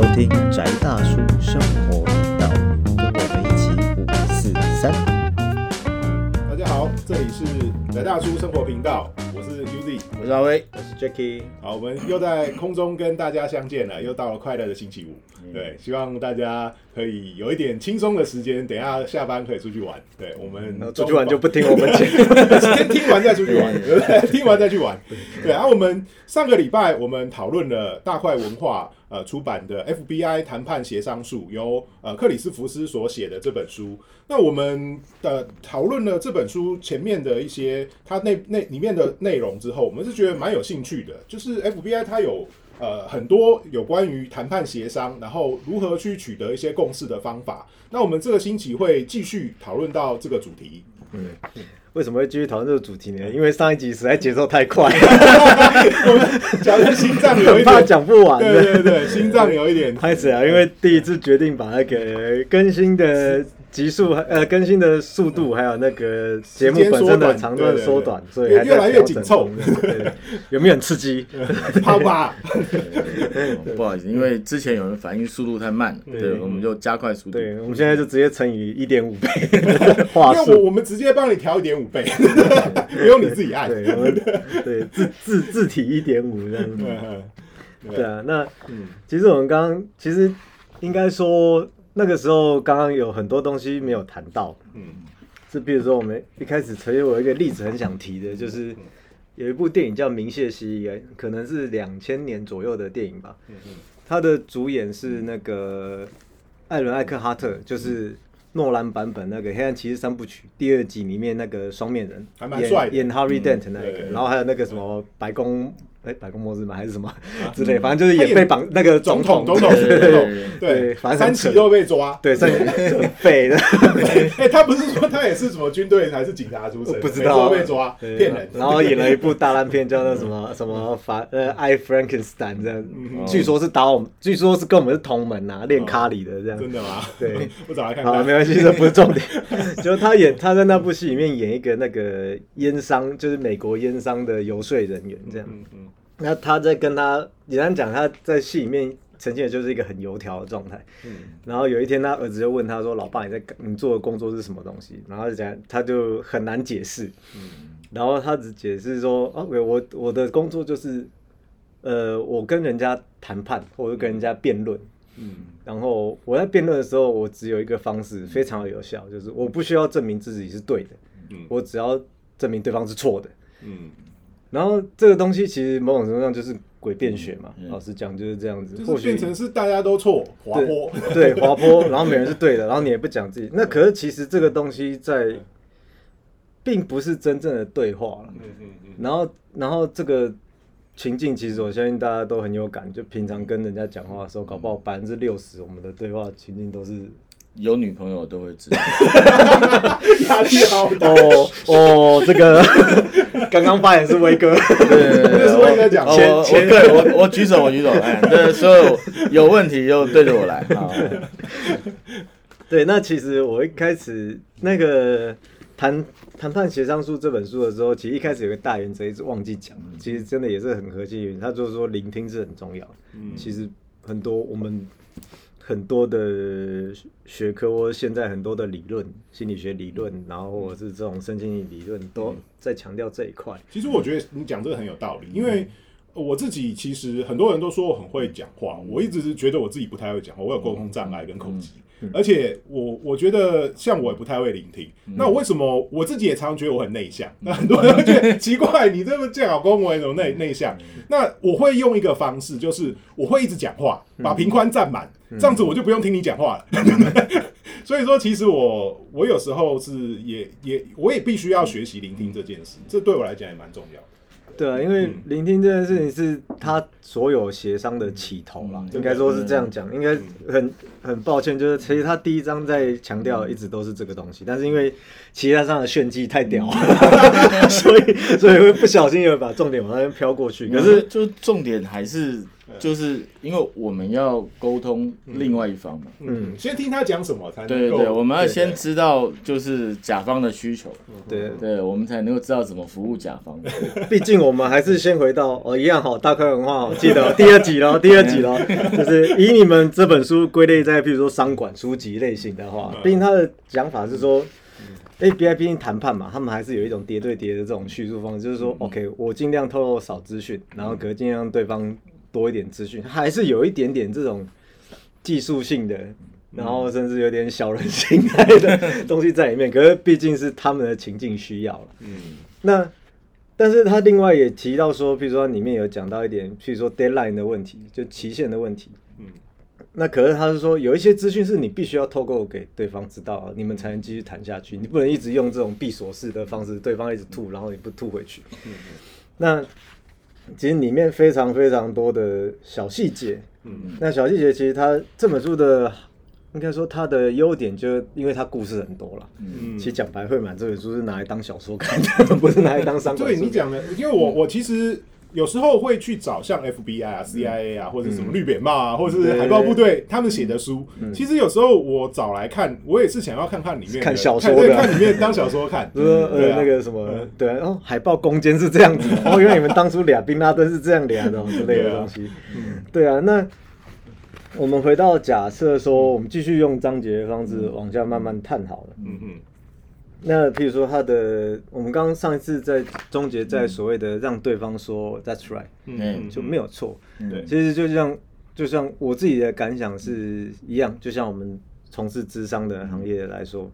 收听宅大叔生活频道，跟我们一起五四三。大家好，这里是宅大叔生活频道，我是 UZ。我是阿威，我是 Jacky，好，我们又在空中跟大家相见了，又到了快乐的星期五。对，希望大家可以有一点轻松的时间，等一下下班可以出去玩。对我们出去玩就不听我们讲 先听完再出去玩，对不对？听完再去玩。对，然后我们上个礼拜我们讨论了大块文化呃出版的 FBI 谈判协商术，由呃克里斯福斯所写的这本书。那我们的讨论了这本书前面的一些它内内里面的内容之后，我们是觉得蛮有兴趣的，就是 FBI 它有。呃，很多有关于谈判协商，然后如何去取得一些共识的方法。那我们这个星期会继续讨论到这个主题。嗯，为什么会继续讨论这个主题呢？因为上一集实在节奏太快，我们讲的心脏有一 怕点，讲不完对。对对，心脏有一点开始啊，因为第一次决定把那个更新的集数，呃，更新的速度，还有那个节目本身的长度缩短，所以还越来越紧凑对有没有很刺激？好吧？不好意思，因为之前有人反应速度太慢，对，我们就加快速度。对，我们现在就直接乘以一点五倍话那我术。我们直接帮你调一点五倍，不用你自己按。对，我们对字字字体一点五这样子。嗯对啊，那嗯其实我们刚刚其实应该说那个时候刚刚有很多东西没有谈到，嗯是比如说我们一开始曾经有一个例子很想提的，就是有一部电影叫《明谢西》，可能是两千年左右的电影吧。他的主演是那个艾伦·艾克哈特，就是诺兰版本那个《黑暗骑士三部曲》第二集里面那个双面人，还蛮帅的演演 Harvey Dent 那个，然后还有那个什么白宫。哎，白宫末日吗？还是什么 之类？反正就是也被绑那个总统统，总统，对对对对，反正三期都被抓。对，甚至很废的。哎，他不是说他也是什么军队还是警察出身？不知道被抓，骗人。然后演了一部大烂片，叫做什么 什么法呃爱 Frankenstein 这样，嗯据说是打我们，据说是跟我们是同门呐，练咖喱的这样。真的吗？对，我找来看好，看。没关系，这不是重点。就是他演他在那部戏里面演一个那个烟商，就是美国烟商的游说人员这样。嗯嗯那他在跟他简单讲，他在戏里面呈现的就是一个很油条的状态。嗯然后有一天，他儿子就问他说：“老爸，你在你做的工作是什么东西？”然后就讲，他就很难解释。嗯然后他只解释说：“啊，我我我的工作就是，呃，我跟人家谈判，或者跟人家辩论。嗯然后我在辩论的时候，我只有一个方式，非常有效，就是我不需要证明自己是对的，嗯我只要证明对方是错的。嗯，然后这个东西其实某种程度上就是诡辩学嘛，嗯老实讲就是这样子。就是或许变成是大家都错，滑坡。对滑坡，然后每人是对的，然后你也不讲自己。那可是其实这个东西在，并不是真正的对话了。嗯嗯嗯，然后，然后这个情境其实我相信大家都很有感，就平常跟人家讲话的时候，搞不好百分之六十我们的对话情境都是有女朋友都会知道，压力好大。哦哦，这个 刚刚发言是威哥，对对 这是威哥讲我我我对我我举手我举手，哎，对所有有问题就对着我来啊。对，那其实我一开始那个谈谈判协商术这本书的时候，其实一开始有个大原则一直忘记讲，其实真的也是很核心原因，他就是说聆听是很重要。嗯其实很多我们很多的学科或现在很多的理论，心理学理论，然后或者是这种身心灵理论，都在强调这一块。其实我觉得你讲这个很有道理，因为我自己其实很多人都说我很会讲话，我一直是觉得我自己不太会讲话，我有沟通障碍跟口疾，而且我我觉得像我也不太会聆听。那为什么我自己也常常觉得我很内向？那很多人会觉得奇怪，你这么见老公我，怎么内内向？那我会用一个方式，就是我会一直讲话，把平宽占满，这样子我就不用听你讲话了。所以说，其实我我有时候是也也我也必须要学习聆听这件事，这对我来讲也蛮重要的。对啊，因为聆听这件事情是他所有协商的起头啦，应该说是这样讲。应该很很抱歉，就是其实他第一章在强调一直都是这个东西，但是因为其他上的炫技太屌了，所以所以会不小心有把重点往那边飘过去。可是就重点还是就是因为我们要沟通另外一方嘛。嗯，先听他讲什么才能够对对对，我们要先知道就是甲方的需求，对，对，我们才能够知道怎么服务甲方。毕竟我们还是先回到哦，一样好，大块文化好，记得哦第二集喽，第二集喽，就是以你们这本书归类在，比如说商管书籍类型的话，毕竟他的讲法是说。ABI 毕竟谈判嘛，他们还是有一种叠对叠的这种叙述方式，就是说，OK，我尽量透露少资讯，然后可是尽量让对方多一点资讯，还是有一点点这种技术性的，然后甚至有点小人心态的东西在里面。可是毕竟是他们的情境需要了，嗯那但是他另外也提到说，譬如说里面有讲到一点，譬如说 deadline 的问题，就期限的问题。嗯那可是他是说有一些资讯是你必须要透过给对方知道，你们才能继续谈下去。你不能一直用这种闭锁式的方式，对方一直吐，然后你不吐回去。嗯那其实里面非常非常多的小细节。嗯那小细节其实它这本书的应该说它的优点，就因为它故事很多了。嗯其实讲白会满这本书是拿来当小说看的，不是拿来当商对你讲的，因为我我其实有时候会去找像 FBI 啊、CIA 啊，或者什么绿扁帽啊，或者是海豹部队他们写的书。其实有时候我找来看，我也是想要看看里面看小说的。看里面当小说看。就 说对啊。呃那个什么，对啊，哦，海豹攻坚是这样子的，哦，原来你们当初俩宾拉登是这样俩的哦之类的 东西，对啊，那我们回到假设说，我们继续用章节的方式往下慢慢探好了。嗯嗯那譬如说他的，我们刚刚上一次在终结在所谓的让对方说 That's right 嗯就没有错，对。其实就像就像我自己的感想是一样，就像我们从事智商的行业来说，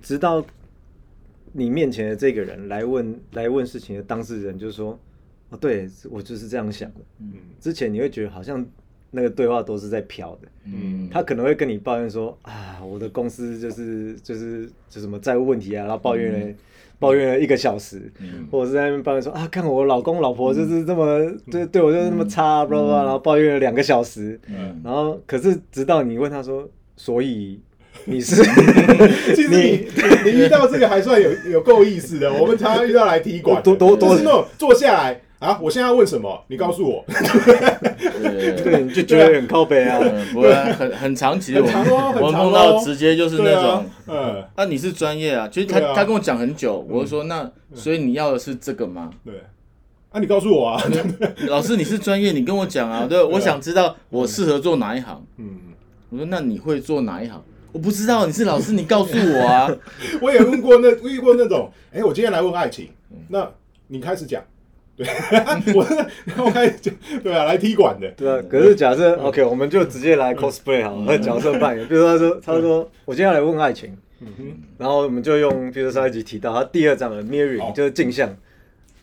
直到你面前的这个人来问来问事情的当事人，就是说，哦，对我就是这样想的。嗯。之前你会觉得好像那个对话都是在飘的，嗯，他可能会跟你抱怨说啊，我的公司就是就是就什么债务问题啊，然后抱怨了、抱怨了一个小时，或者是在那边抱怨说啊，看我老公老婆就是这么、对对我就是那么差，巴拉巴拉，然后抱怨了两个小时，嗯。然后可是直到你问他说，所以你是 其实你你你遇到这个还算有有够意思的，我们常常遇到来踢馆的，多多多就是那种坐下来啊，我现在要问什么，你告诉我，对，就觉得很靠背啊。不会很很长，其实我我碰到直接就是那种，，嗯，啊，你是专业啊，其实他他跟我讲很久，我就说那所以你要的是这个吗？对，啊，你告诉我啊，老师你是专业，你跟我讲啊，对，我想知道我适合做哪一行。嗯，我说那你会做哪一行？我不知道，你是老师，你告诉我啊。我也问过那遇过那种，哎、我今天来问爱情，那你开始讲，对，我我开对啊，来踢馆的，对啊，可是假设 OK，我们就直接来 cosplay 好了，和角色扮演。比如说他说，他说我今天要来问爱情，然后我们就用，比如说上一集提到他第二章的 mirroring，就是镜像。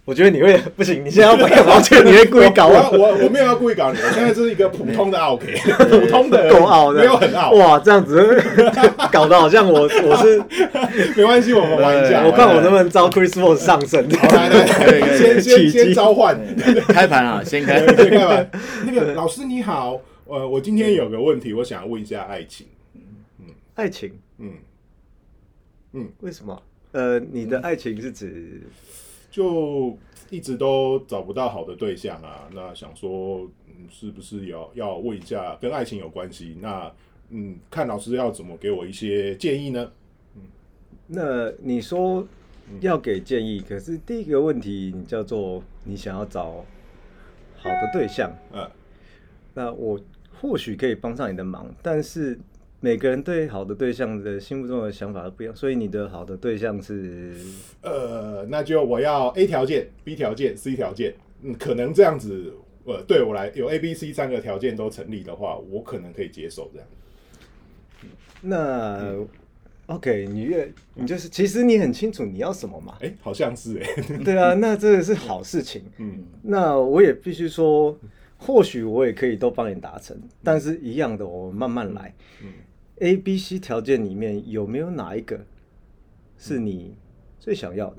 我觉得你会不行，你现在要扮演王权，你会故意搞我。我，我我没有要故意搞你，我现在就是一个普通的 OK，普通的 够傲的，没有很傲，哇，这样子 搞得好像我我是，没关系，我们玩一下，我看我能不能招 Chris Paul 上身。好来来可以可以先先先召唤，开盘啊，先开。先开盘。那个老师你好，呃，我今天有个问题，我想问一下爱情，爱情？嗯，为什么？呃，你的爱情是指就一直都找不到好的对象啊，那想说，嗯，是不是要要问一下跟爱情有关系？那嗯，看老师要怎么给我一些建议呢？嗯那你说要给建议，可是第一个问题你叫做你想要找好的对象，嗯那我或许可以帮上你的忙，但是每个人对好的对象的心目中的想法都不一样，所以你的好的对象是？呃，那就我要 A 条件、B 条件、C 条件，嗯，可能这样子，呃，对我来有 A、B、C 三个条件都成立的话，我可能可以接受这样。那 OK，你越你就是其实你很清楚你要什么嘛，哎、好像是哎、对啊，那这个是好事情。嗯。那我也必须说，或许我也可以都帮你达成，但是一样的，我们慢慢来。A、B、C 条件里面有没有哪一个是你最想要的？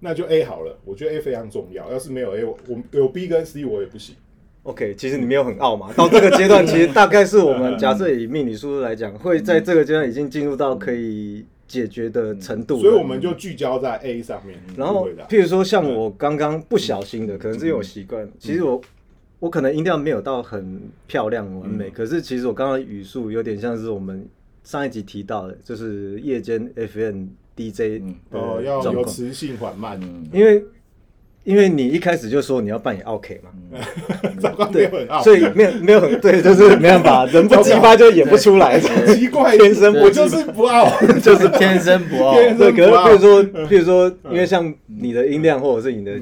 那就 A 好了，我觉得 A 非常重要。要是没有 A，我我有 B 跟 C 我也不行。OK，其实你没有很傲嘛。到这个阶段，其实大概是我们假设以命理书来讲，会在这个阶段已经进入到可以解决的程度了。所以我们就聚焦在 A 上面。然后，譬如说像我刚刚不小心的，可能是因为我习惯。其实我我可能音调没有到很漂亮完美，可是其实我刚刚语速有点像是我们上一集提到的，就是夜间 FM DJ 哦，要有磁性缓慢，因为。因为你一开始就说你要扮演 OK 嘛，对，所以没有没有很对，就是没办法，人不激发就演不出来，奇怪，天生我就是不傲，就是天生不傲。对，可是比如说，比如说，因为像你的音量或者是你的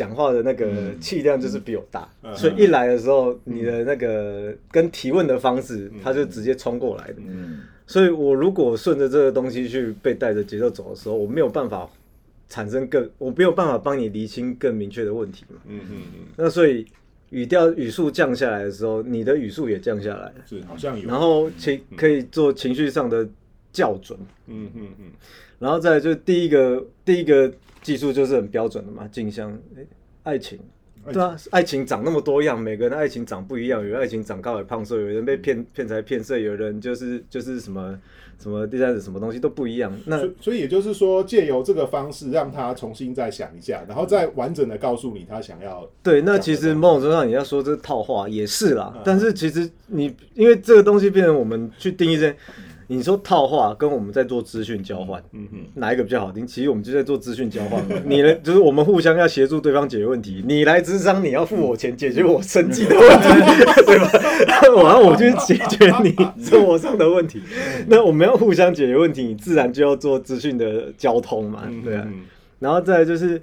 讲话的那个气量就是比我大，所以一来的时候，你的那个跟提问的方式，他就直接冲过来的。所以我如果顺着这个东西去被带着节奏走的时候，我没有办法。产生更，我没有办法帮你厘清更明确的问题嘛。嗯嗯嗯。那所以语调语速降下来的时候，你的语速也降下来。是，好像有。然后情可以做情绪上的校准。嗯嗯嗯。然后再就第一个第一个技术就是很标准的嘛，镜像爱情。对啊，爱情长那么多样，每个人的爱情长不一样，有人爱情长高矮胖瘦，有人被骗骗财骗色，有人就是就是什么什么第三者什么东西都不一样。那所以也就是说，借由这个方式让他重新再想一下，然后再完整的告诉你他想要。对，那其实某种程度上你要说这套话也是啦，但是其实你因为这个东西变成我们去定义这。你说套话跟我们在做资讯交换，嗯哼，哪一个比较好听？其实我们就在做资讯交换。你呢，就是我们互相要协助对方解决问题。你来智商，你要付我钱解决我生计的问题，对吧？然后我去解决你生活上的问题。那我们要互相解决问题，你自然就要做资讯的交通嘛，对啊。然后再就是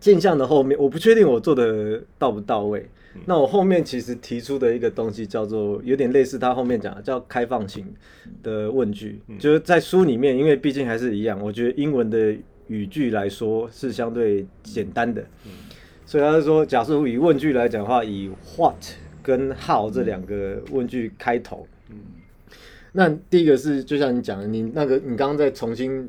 镜像的后面，我不确定我做的到不到位。那我后面其实提出的一个东西叫做有点类似他后面讲的叫开放型的问句，就是在书里面，因为毕竟还是一样，我觉得英文的语句来说是相对简单的，所以他说，假设以问句来讲的话，以 what 跟 how 这两个问句开头，那第一个是就像你讲的，你那个你刚刚在重新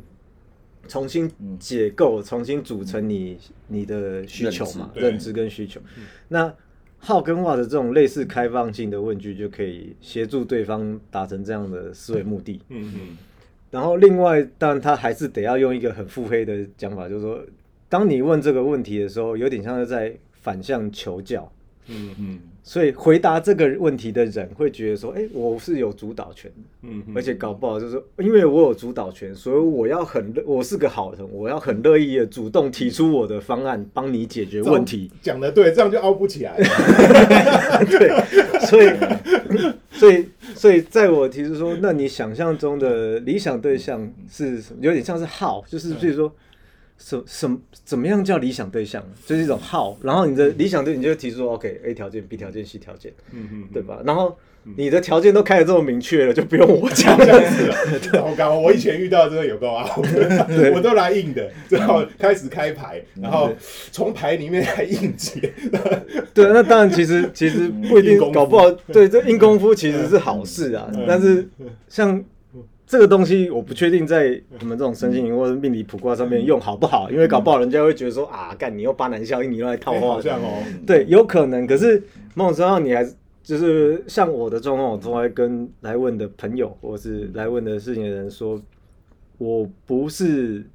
重新解构、重新组成你你的需求嘛，认知跟需求，那。号跟话的这种类似开放性的问句，就可以协助对方达成这样的思维目的。嗯嗯。然后另外，当然他还是得要用一个很腹黑的讲法，就是说，当你问这个问题的时候，有点像是在反向求教。嗯嗯，所以回答这个问题的人会觉得说，哎，我是有主导权的，嗯，而且搞不好就是因为我有主导权，所以我要很我是个好人，我要很乐意的主动提出我的方案，帮你解决问题。讲的对，这样就凹不起来。对，所以，所以，所以在我提出说，那你想象中的理想对象是有点像是好，就是比如说。什什怎么样叫理想对象？就是一种号，然后你的理想对，你就提出 OK，A 条件、B 条件、C 条件，嗯嗯，对吧？然后你的条件都开的这么明确了，就不用我讲这了。我刚我以前遇到真的有够啊，我都来硬的，然后开始开牌，然后从牌里面来硬解。对，那当然其实其实不一定，搞不好对这硬功夫其实是好事啊。但是像。这个东西我不确定在我们这种身心灵或者命理卜卦上面用好不好，因为搞不好人家会觉得说啊，干你又巴南效应，你又来套话，这样哦。对，有可能。可是某种程度上，你还是就是像我的状况，我从来跟来问的朋友或是来问的事情的人说，我不是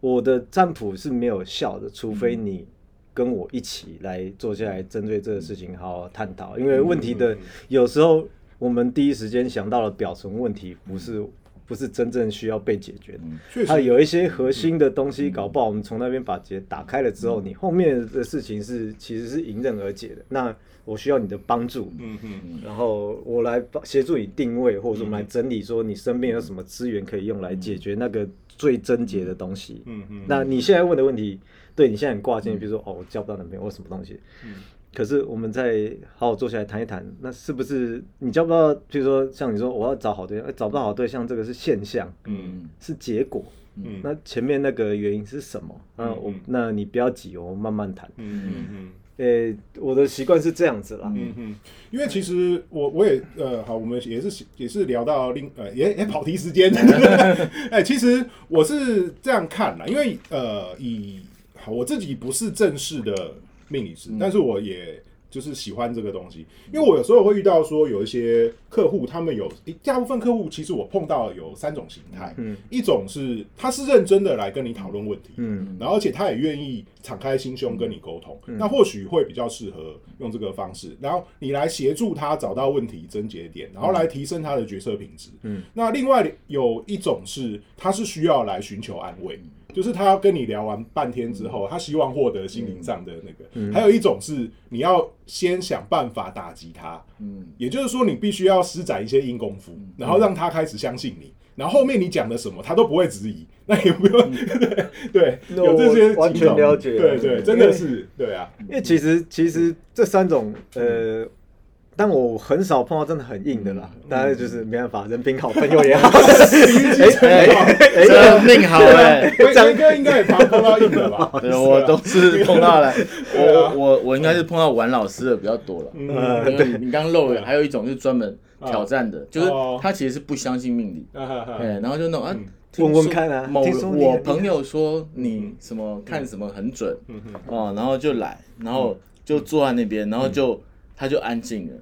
我的占卜是没有效的，除非你跟我一起来坐下来针对这个事情好好探讨，因为问题的有时候。我们第一时间想到了表层问题，不是不是真正需要被解决的。它有一些核心的东西，搞不好我们从那边把结打开了之后，你后面的事情是其实是迎刃而解的。那我需要你的帮助，嗯嗯，然后我来协助你定位，或者说我们来整理，说你身边有什么资源可以用来解决那个最症结的东西。嗯嗯，那你现在问的问题，对你现在很挂心，比如说哦，我交不到男朋友或什么东西。嗯。可是，我们再好好坐下来谈一谈，那是不是你交不到？比如说，像你说，我要找好对象，找不到好对象，这个是现象，嗯，是结果，嗯，那前面那个原因是什么？那我，那你不要急，我们慢慢谈，嗯嗯嗯。诶，我的习惯是这样子啦，嗯嗯，因为其实我我也呃，好，我们也是也是聊到另呃，也也跑题时间，哎，其实我是这样看啦，因为呃，以好我自己不是正式的。命理师，但是我也就是喜欢这个东西，因为我有时候会遇到说有一些客户，他们有诶大部分客户其实我碰到有三种形态，嗯。一种是他是认真的来跟你讨论问题，嗯。然后而且他也愿意敞开心胸跟你沟通，那或许会比较适合用这个方式，然后你来协助他找到问题症结点，然后来提升他的决策品质。嗯，那另外有一种是他是需要来寻求安慰。就是他要跟你聊完半天之后，他希望获得心灵上的那个。还有一种是你要先想办法打击他，嗯，也就是说你必须要施展一些硬功夫，然后让他开始相信你。然后后面你讲的什么，他都不会质疑，那也不用 对，那有这些我完全了解对对，真的是对啊，因为其实其实这三种呃，但我很少碰到真的很硬的啦，当然就是没办法，人品好，朋友也好。哎哎这命好哎。张哥应该也常碰到硬的吧？对，我都是碰到了，我我我应该是碰到玩老师的比较多了。嗯。对你你刚漏了，还有一种是专门挑战的，就是哦。他其实是不相信命理，哎，然后就那种啊问问说看啊某听说我朋友说你什么看什么很准哦，然后就来，然后就坐在那边，然后就他就安静了，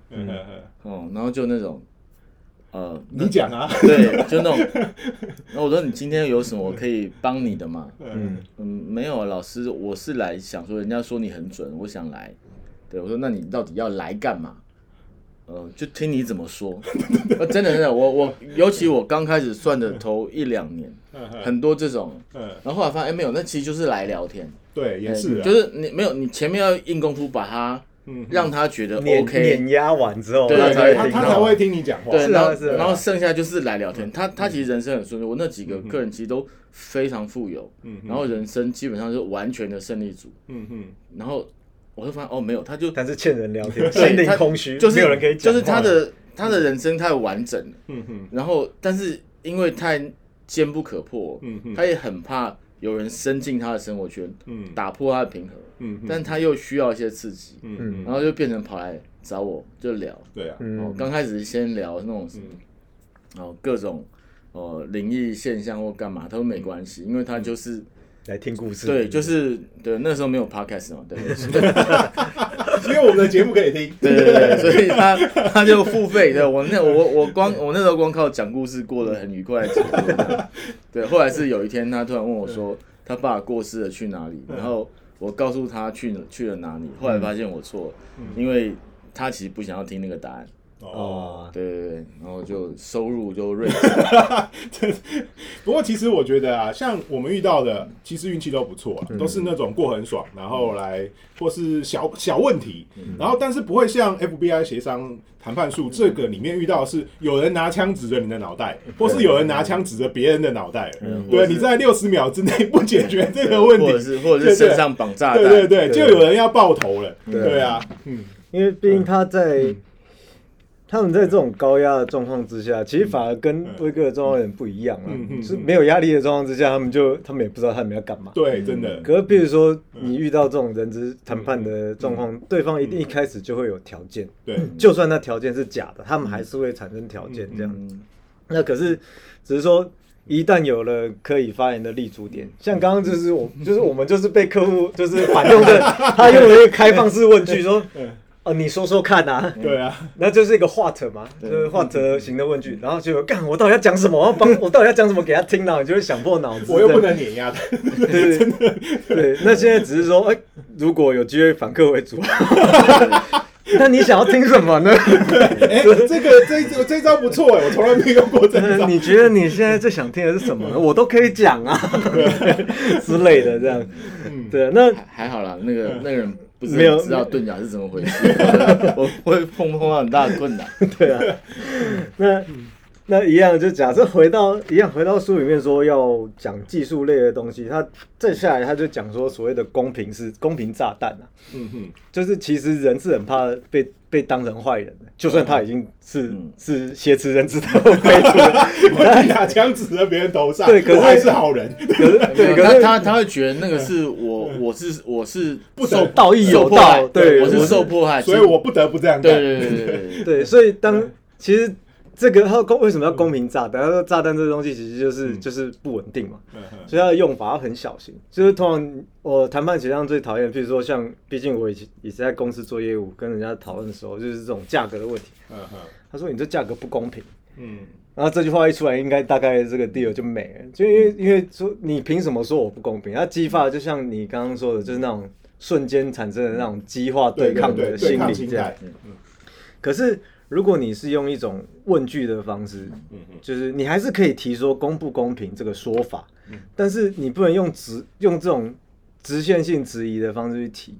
哦，然后就那种呃，你讲啊，对，就那种，然后我说你今天有什么可以帮你的吗？嗯。嗯，没有啊，老师，我是来想说，人家说你很准，我想来。对我说，那你到底要来干嘛？呃，就听你怎么说。呃，真的真的，我我尤其我刚开始算的头一两年，嗯很多这种，嗯，然后后来发现，哎，没有，那其实就是来聊天，对，也是啊，就是你没有，你前面要硬功夫把他嗯。让他觉得 OK，碾压完之后，对他才会他他才会听你讲话，对，然后是啊是啊。然后剩下就是来聊天。他他其实人生很顺利，我那几个客人其实都非常富有，嗯然后人生基本上是完全的胜利组。嗯哼，然后我就发现哦，没有，他就但是欠人聊天，对心灵他空虚，就是没有人可以讲。就是他的他的人生太完整了，嗯哼，然后但是因为太坚不可破，嗯哼，他也很怕有人伸进他的生活圈，嗯。打破他的平衡，嗯，但他又需要一些刺激，嗯嗯，然后就变成跑来找我就聊。对啊，刚开始先聊那种什么嗯。哦各种哦灵异现象或干嘛，他说没关系，因为他就是来听故事。对，就是对那时候没有 podcast 嘛，对 因为我们的节目可以听，对对对，所以他他就付费，对我那我我光我那时候光靠讲故事过得很愉快对，后来是有一天他突然问我说他爸过世了去哪里，然后我告诉他去了去了哪里，后来发现我错了，因为他其实不想要听那个答案，哦。哦，对对对，然后就收入就锐减，不过其实我觉得啊，像我们遇到的，其实运气都不错嗯啊，都是那种过很爽，然后来或是小小问题，嗯。然后但是不会像 FBI 协商谈判术这个里面遇到是有人拿枪指着你的脑袋，或是有人拿枪指着别人的脑袋，对，你在六十秒之内不解决这个问或者题，是或者是身上绑炸弹，对对对，就有人要爆头了，对。对啊，嗯。因为毕竟他在嗯他们在这种高压的状况之下，其实反而跟威哥的状况有点不一样啊。是没有压力的状况之下，他们就他们也不知道他们要干嘛。对，真的，可是，比如说你遇到这种人质谈判的状况，对方一定一开始就会有条件，对，就算那条件是假的，他们还是会产生条件这样。嗯那可是只是说，一旦有了可以发言的立足点，像刚刚就是我，就是我们就是被客户就是 反用的，他用了一个开放式问句说嗯，哦，你说说看啊，对啊，那就是一个 what 嘛，就是 what 型的问句，然后就干我到底要讲什么？我要帮我到底要讲什么给他听呢？你就会想破脑子。我又不能碾压他，对对对，那现在只是说，哎，如果有机会反客为主，那你想要听什么呢？哎，这个这这这招不错哎，我从来没用过这一招，你觉得你现在最想听的是什么呢？我都可以讲啊之类的，这样。嗯对，那还还好啦，那个那个人没有知道盾甲是怎么回事，我会碰碰到很大的困难。对啊，那那一样，就假设回到一样，回到书里面说要讲技术类的东西，他再下来他就讲说所谓的公平是公平炸弹啊，嗯哼，就是其实人是很怕被被当成坏人的，就算他已经是、嗯。是挟持人质的飞出了，我拿枪指着别人头上，对可是我还是好人，可是对，可他是他他会觉得那个是我我是我是不守道义有受迫害道对我是受迫害，所以我不得不这样干。对对对对对对。对，所以当其实这个他公为什么要公平炸弹？他说炸弹这个东西其实就是、嗯就是不稳定嘛，所以它的用法要很小心。就是通常我谈判协商最讨厌，譬如说像，毕竟我以前也是在公司做业务，跟人家讨论的时候，就是这种价格的问题。嗯哼他说你这价格不公平。嗯然后这句话一出来，应该大概这个 deal 就没了，就因为因为说你凭什么说我不公平？它激发就像你刚刚说的，就是那种瞬间产生的那种激化对抗的心理这样嗯。嗯可是如果你是用一种问句的方式，就是你还是可以提说公不公平这个说法，嗯。但是你不能用直用这种直线性质疑的方式去提，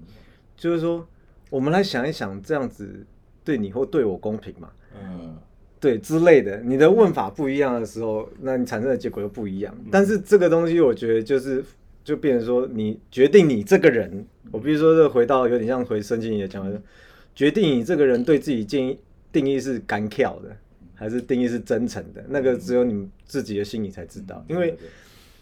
就是说我们来想一想，这样子对你或对我公平吗？嗯。对之类的，你的问法不一样的时候，那你产生的结果又不一样。但是这个东西，我觉得就是就变成说，你决定你这个人，我比如说这回到有点像回申经理的讲的，决定你这个人对自己建议定义是干跳的，还是定义是真诚的，那个只有你自己的心里才知道。因为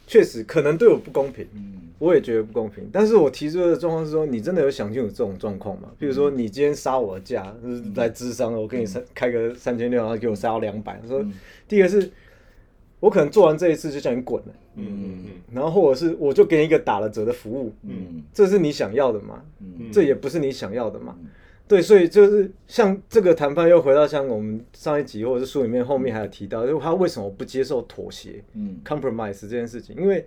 确实可能对我不公平，嗯我也觉得不公平。但是我提出的状况是说，你真的有想清楚这种状况吗？比如说，你今天杀我的价，就是来智商，我给你三开个三千六，然后给我杀到两百。他说，第一个是，我可能做完这一次就叫你滚了，嗯嗯然后或者是我就给你一个打了折的服务，嗯这是你想要的吗？嗯这也不是你想要的嘛。对，所以就是像这个谈判又回到像我们上一集或者是书里面后面还有提到，就是他为什么不接受妥协？嗯。compromise 这件事情，因为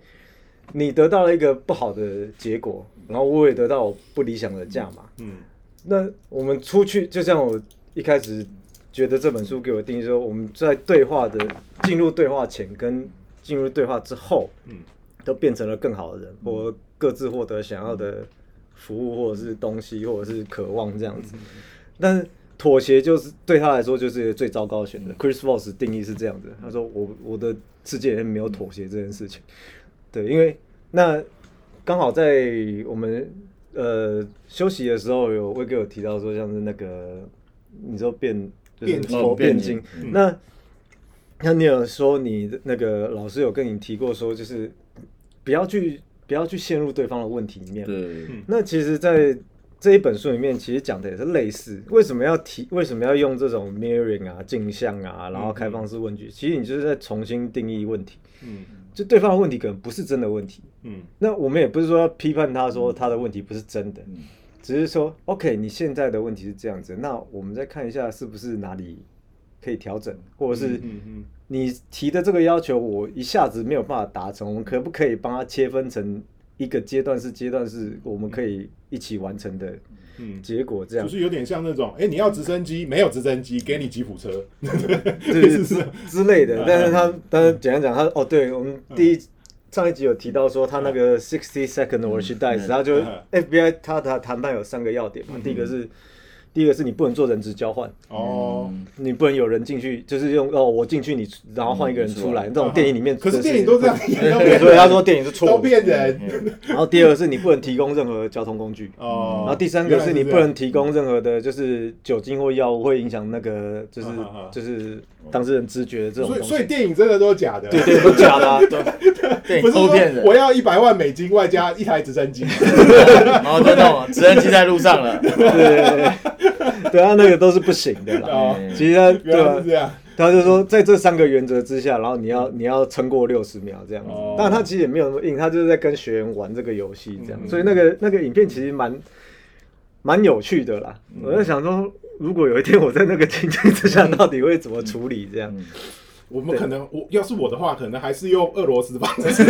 你得到了一个不好的结果，然后我也得到我不理想的价码。嗯。那我们出去，就像我一开始觉得这本书给我定义说，我们在对话的进入对话前跟进入对话之后，嗯。都变成了更好的人，我各自获得想要的服务或者是东西，或者是渴望这样子。但是妥协就是对他来说就是最糟糕的选择。Chris Voss 定义是这样子，他说我我的世界里面没有妥协这件事情。对，因为那刚好在我们呃休息的时候，有威哥有提到说，像是那个你说变就是变佛哦变变经，那那你有说你的那个老师有跟你提过说，就是不要去不要去陷入对方的问题里面。对，那其实，在这一本书里面，其实讲的也是类似。为什么要提？为什么要用这种 mirroring 啊、镜像啊，然后开放式问句？其实你就是在重新定义问题。嗯就对方的问题可能不是真的问题，嗯那我们也不是说要批判他说他的问题不是真的，嗯只是说 OK，你现在的问题是这样子，那我们再看一下是不是哪里可以调整，或者是嗯嗯你提的这个要求我一下子没有办法达成，我们可不可以帮他切分成一个阶段是阶段是我们可以一起完成的嗯，结果这样。就。是有点像那种，哎，你要直升机，没有直升机，给你吉普车，对 之之类的，但是他但是简单讲，他哦，对我们第一上一集有提到说他那个 sixty second worksheet dice，他就嗯。FBI 他的谈判有三个要点嘛，第一个是第一个是你不能做人质交换，哦。你不能有人进去，就是用哦我进去你然后换一个人出来，这种电影里面可是的电影都这样演，对，所以他说电影是错都的。骗人。然后第二个是你不能提供任何交通工具。哦。然后第三个是你不能提供任何的，就是酒精或药物会影响那个，就是就是当事人知觉的这这样，所以种东西。所以电影真的都是假的，对对，都假的 对。电影不是骗人。我，要一百万美金外加一台直升机，然后就那种直升机在路上了，对 对啊，那个都是不行的啦。哦其实他对啊他就说在这三个原则之下，然后你要你要撑过六十秒这样子哦。但他其实也没有那么硬，他就是在跟学员玩这个游戏这样。嗯所以那个那个影片其实蛮蛮有趣的啦。嗯我在想说，如果有一天我在那个情境之下，到底会怎么处理这样？我们可能我要是我的话，可能还是用俄罗斯方式，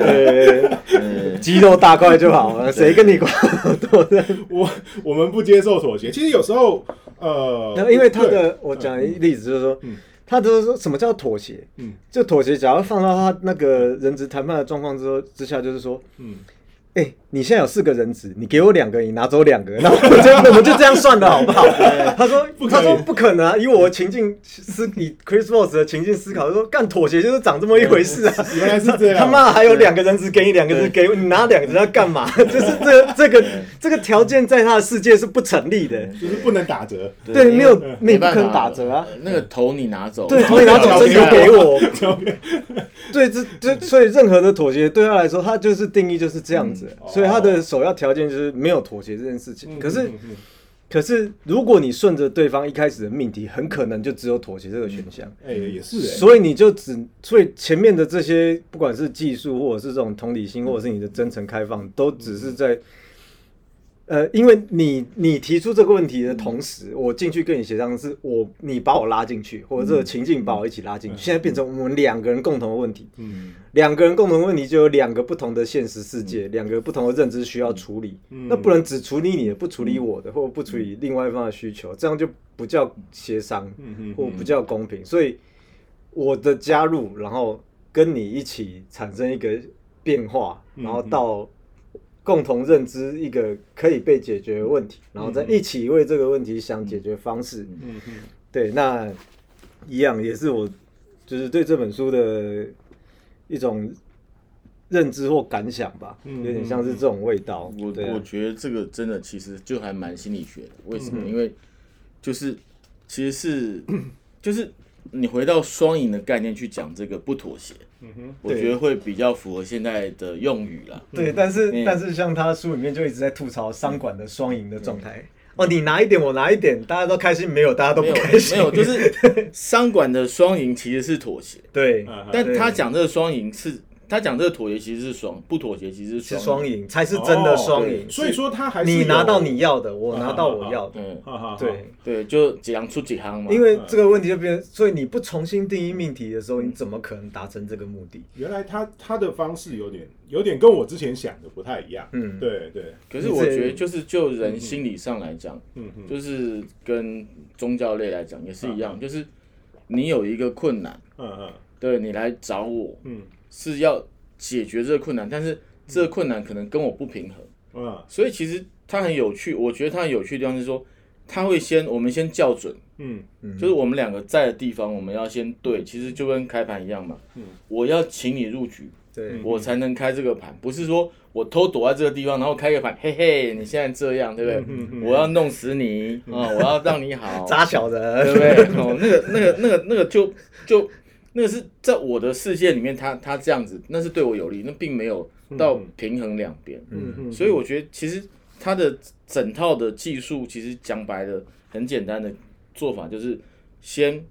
呃，嗯 肌肉大块就好了，谁跟你管那么多这样？我我们不接受妥协。其实有时候，呃，因为他的，我讲一例子就是说嗯，他都说什么叫妥协？嗯就妥协，假如放到他那个人质谈判的状况之后之下，就是说，嗯哎、你现在有四个人质，你给我两个，你拿走两个，那我们就我们就这样算的好不好？他说不可以他说不可能啊，以我的情境思 以 Chris Voss 的情境思考，就说干妥协就是长这么一回事啊。原来是这样，他妈还有两个人质给你，两个人质给我，你拿两个人要干嘛？就是这这个这个条件在他的世界是不成立的。就是不能打折，对，没有没不可能办法打折啊。那个头你拿走，对，头你拿走，身体给我。对，这这所以任何的妥协对他来说，他就是定义就是这样子，嗯所以他的首要条件就是没有妥协这件事情。嗯可是可是如果你顺着对方一开始的命题，很可能就只有妥协这个选项。哎、也是哎、所以你就只，所以前面的这些，不管是技术，或者是这种同理心，或者是你的真诚开放，都只是在，呃，因为你你提出这个问题的同时，我进去跟你协商，是我你把我拉进去，或者这个情境把我一起拉进去，现在变成我们两个人共同的问题，嗯两个人共同的问题就有两个不同的现实世界，两个不同的认知需要处理，那不能只处理你的，不处理我的，或者不处理另外一方的需求，这样就不叫协商。嗯或不叫公平，所以我的加入，然后跟你一起产生一个变化，嗯然后到共同认知一个可以被解决的问题，然后再一起为这个问题想解决方式。嗯嗯对，那一样也是我就是对这本书的一种认知或感想吧，嗯有点像是这种味道。我我觉得这个真的其实就还蛮心理学的，为什么？嗯因为就是其实是 就是你回到双赢的概念去讲这个不妥协，嗯哼，我觉得会比较符合现在的用语啦。对，但是、嗯但是像他书里面就一直在吐槽商管的双赢的状态。哦，你拿一点，我拿一点，大家都开心，没有，大家都没有不开心。没有，就是 商管的双赢其实是妥协，对，嗯但他讲这个双赢是，他讲这个妥协其实是双，不妥协其实是是。双赢才是真的双赢。所以说他还是你拿到你要的，我拿到我要的。嗯，哈哈哈对，对，就几行出几行嘛。因为这个问题就变成，所以你不重新定义命题的时候，你怎么可能达成这个目的？原来他他的方式有点有点跟我之前想的不太一样。嗯对对，可是我觉得，就是就人心理上来讲，嗯嗯就是跟宗教类来讲也是一样，就是你有一个困难，嗯嗯对你来找我嗯是要解决这个困难，但是这个困难可能跟我不平衡，嗯所以其实它很有趣。我觉得它很有趣的地方是说，他会先我们先校准，嗯就是我们两个在的地方，我们要先对，其实就跟开盘一样嘛。我要请你入局，对，我才能开这个盘，不是说我偷躲在这个地方，然后开个盘，嘿嘿，你现在这样，对不对？我要弄死你啊、我要让你好，扎小对人。不对？哦，那个、那个、那个、那个就就那个是在我的世界里面，他他这样子，那是对我有利，那并没有到平衡两边。嗯嗯，所以我觉得其实他的整套的技术，其实讲白了，很简单的做法就是先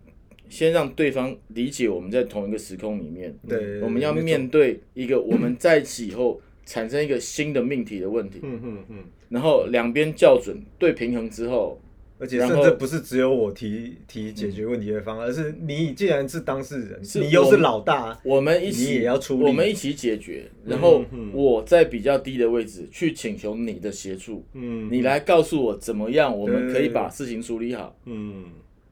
先让对方理解我们在同一个时空里面，对，我们要面对一个我们在一起以后产生一个新的命题的问题，嗯嗯嗯。然后两边校准对平衡之后，而且甚至不是只有我提提解决问题的方案，而是你既然是当事人，是你又是老大，我们一起你也要出力我们一起解决，然后嗯我在比较低的位置去请求你的协助，嗯，你来告诉我怎么样我们可以把事情处理好。嗯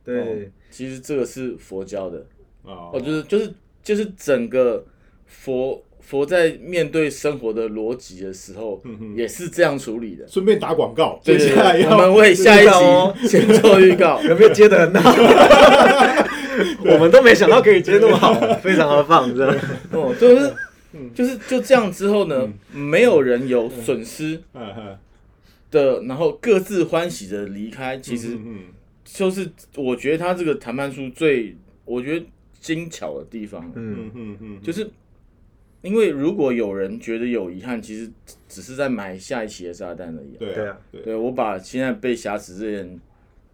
对，其实这个是佛教的，哦哦，就是就是就是整个佛佛在面对生活的逻辑的时候，也是这样处理的。顺便打广告，接下来要我们为下一集 先做预告。有没有接的很好？我们都没想到可以接那么好，非常的棒，真的。哦，就是就是就这样之后呢，没有人有损失的，然后各自欢喜的离开。其实嗯。就是我觉得他这个谈判书最我觉得精巧的地方，嗯。嗯嗯嗯，就是因为如果有人觉得有遗憾，其实只是在埋下一期的炸弹而已、啊。对啊对我把现在被挟持这些人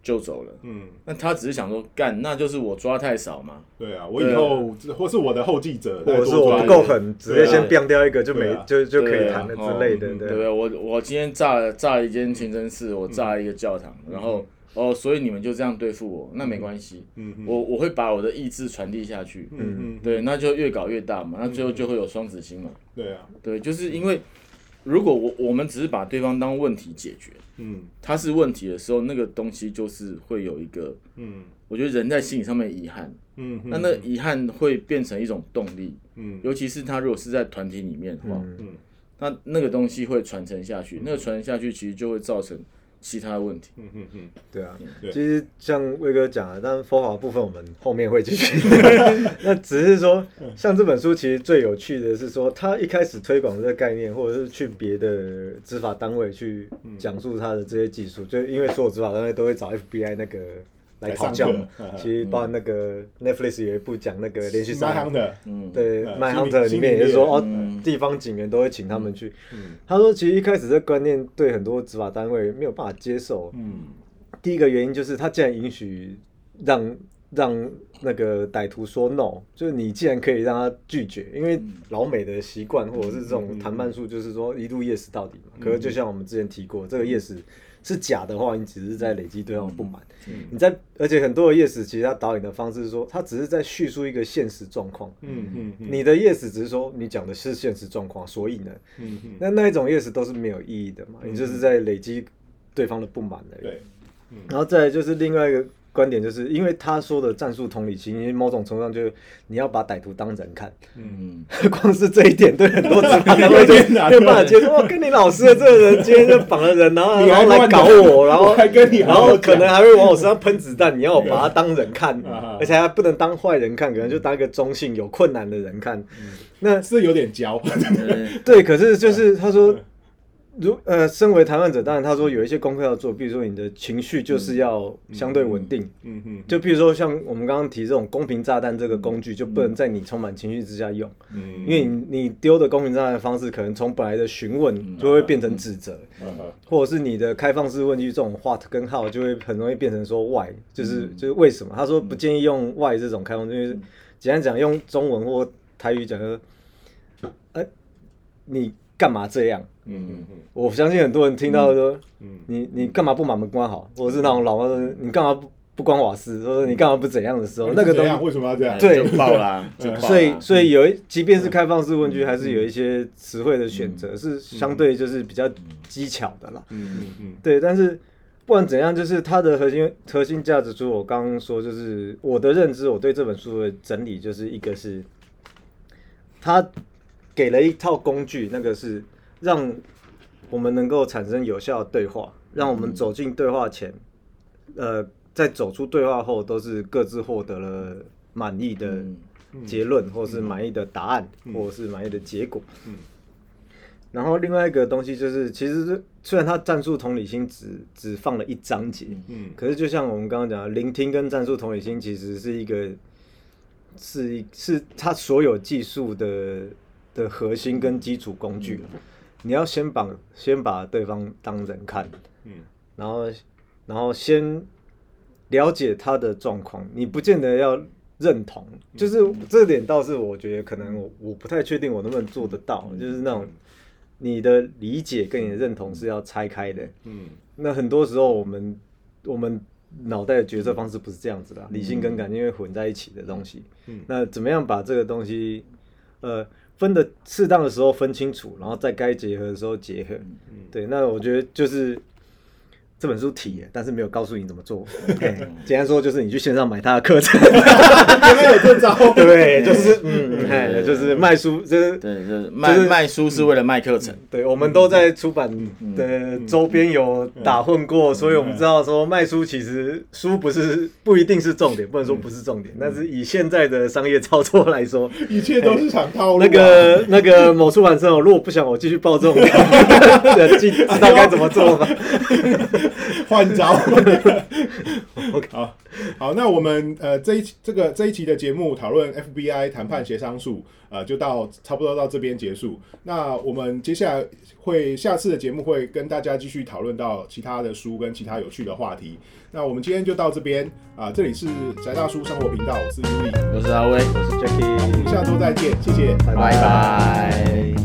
救走了，嗯。那他只是想说干，那就是我抓太少嘛。对啊，我以后或是我的后继者，或者是我不够狠，直接先对 biang 掉一个就没啊。就就可以谈了哦之类的，嗯对对不对？我我今天炸了炸了一间清真寺，我炸了一个教堂，然后哦，所以你们就这样对付我，那没关系，嗯嗯我我会把我的意志传递下去，嗯嗯，对，那就越搞越大嘛，那最后就会有双子星嘛，对啊，对，就是因为如果我我们只是把对方当问题解决，嗯。他是问题的时候，那个东西就是会有一个，嗯。我觉得人在心理上面遗憾，嗯，那那遗憾会变成一种动力，嗯。尤其是他如果是在团体里面的话，嗯嗯那那个东西会传承下去，那个传承下去其实就会造成其他的问题。嗯嗯嗯，对啊对。其实像威哥讲的，但佛法部分我们后面会继续。那只是说，像这本书其实最有趣的是说，他一开始推广这个概念，或者是去别的执法单位去讲述他的这些技术，就因为所有执法单位都会找 FBI 那个来讨教。其实包括那个 Netflix 有一部讲那个连续杀的，嗯，对，My hunter 里面也是说，哦嗯，地方警员都会请他们去。嗯。他说，其实一开始这观念对很多执法单位没有办法接受，嗯。第一个原因就是他既然允许让让那个歹徒说 no，就是你既然可以让他拒绝，因为老美的习惯或者是这种谈判术，就是说一路 yes 到底嘛。可是就像我们之前提过，这个 yes 是假的话，你只是在累积对方的不满。你在而且很多的 yes 其实他导演的方式是说，他只是在叙述一个现实状况。嗯嗯嗯，你的 yes 只是说你讲的是现实状况，所以呢，嗯嗯那那一种 yes 都是没有意义的嘛，你就是在累积对方的不满而已。对，然后再来就是另外一个观点，就是因为他说的战术同理心，因为某种程度上就是你要把歹徒当人看，嗯，光是这一点对很多直男会有就没有办法接受。哇，跟你老师的这个人今天就绑了人，然后你后来搞我，然后跟你然后可能还会往我身上喷子弹，你要我把他当人看 啊，而且还不能当坏人看，可能就当一个中性有困难的人看。那是有点焦，对 对，可是就是他说，如呃，身为谈判者，当然他说有一些功课要做，比如说你的情绪就是要相对稳定。嗯嗯就比如说像我们刚刚提这种公平炸弹这个工具，就不能在你充满情绪之下用，嗯，因为你你丢的公平炸弹的方式，可能从本来的询问就会变成指责，嗯或者是你的开放式问句这种 what 跟 how 就会很容易变成说 why，就是就是为什么？他说不建议用 why 这种开放式，就是简单讲用中文或台语讲就，呃，你干嘛这样？嗯嗯。嗯我相信很多人听到说，嗯你你干嘛不把门关好，或者是那种老妈说你干嘛不不关瓦斯，或者你干嘛不怎样的时候，嗯，那个东西？为什么要这样？对。就爆啦，就爆啦。所以，所以有一，即便是开放式问句，还是有一些词汇的选择是相对就是比较技巧的啦。嗯嗯嗯。对，但是不管怎样，就是它的核心核心价值，除了我刚刚说，就是我的认知，我对这本书的整理，就是一个是它给了一套工具，那个是让我们能够产生有效的对话，让我们走进对话前，呃，在走出对话后，都是各自获得了满意的嗯。结论，或是满意的答案，或者是满意的结果。嗯。然后另外一个东西就是，其实是虽然它战术同理心只只放了一章节，嗯。可是就像我们刚刚讲的，聆听跟战术同理心其实是一个是一是它所有技术的的核心跟基础工具。你要先把先把对方当人看，嗯。然后然后先了解他的状况，你不见得要认同，就是这点倒是我觉得可能我我不太确定我能不能做得到，就是那种你的理解跟你的认同是要拆开的。嗯。那很多时候我们我们脑袋的决策方式不是这样子的啊，理性跟感性会混在一起的东西。嗯。那怎么样把这个东西呃分的适当的时候分清楚，然后在该结合的时候结合？对，那我觉得就是。这本书提了，但是没有告诉你怎么做。嘿简单说就是你去线上买他的课程，原来有这招，对，就是嗯，嘿就是卖书，就是对，就是卖卖书是为了卖课程，对，我们都在出版的周边有打混过，所以我们知道说卖书其实书不是不一定是重点，不能说不是重点，但是以现在的商业操作来说，一切都是场套路啊。那个那个某出版社，如果不想我继续报这种知道该怎么做吗？换招。好好，那我们呃这一期这个这一期的节目讨论 FBI 谈判协商术，呃，就到差不多到这边结束。那我们接下来会下次的节目会跟大家继续讨论到其他的书跟其他有趣的话题。那我们今天就到这边啊、这里是宅大叔生活频道，我是 Yuli，我是阿威，我是 Jackie，我们下周再见，谢谢，拜拜。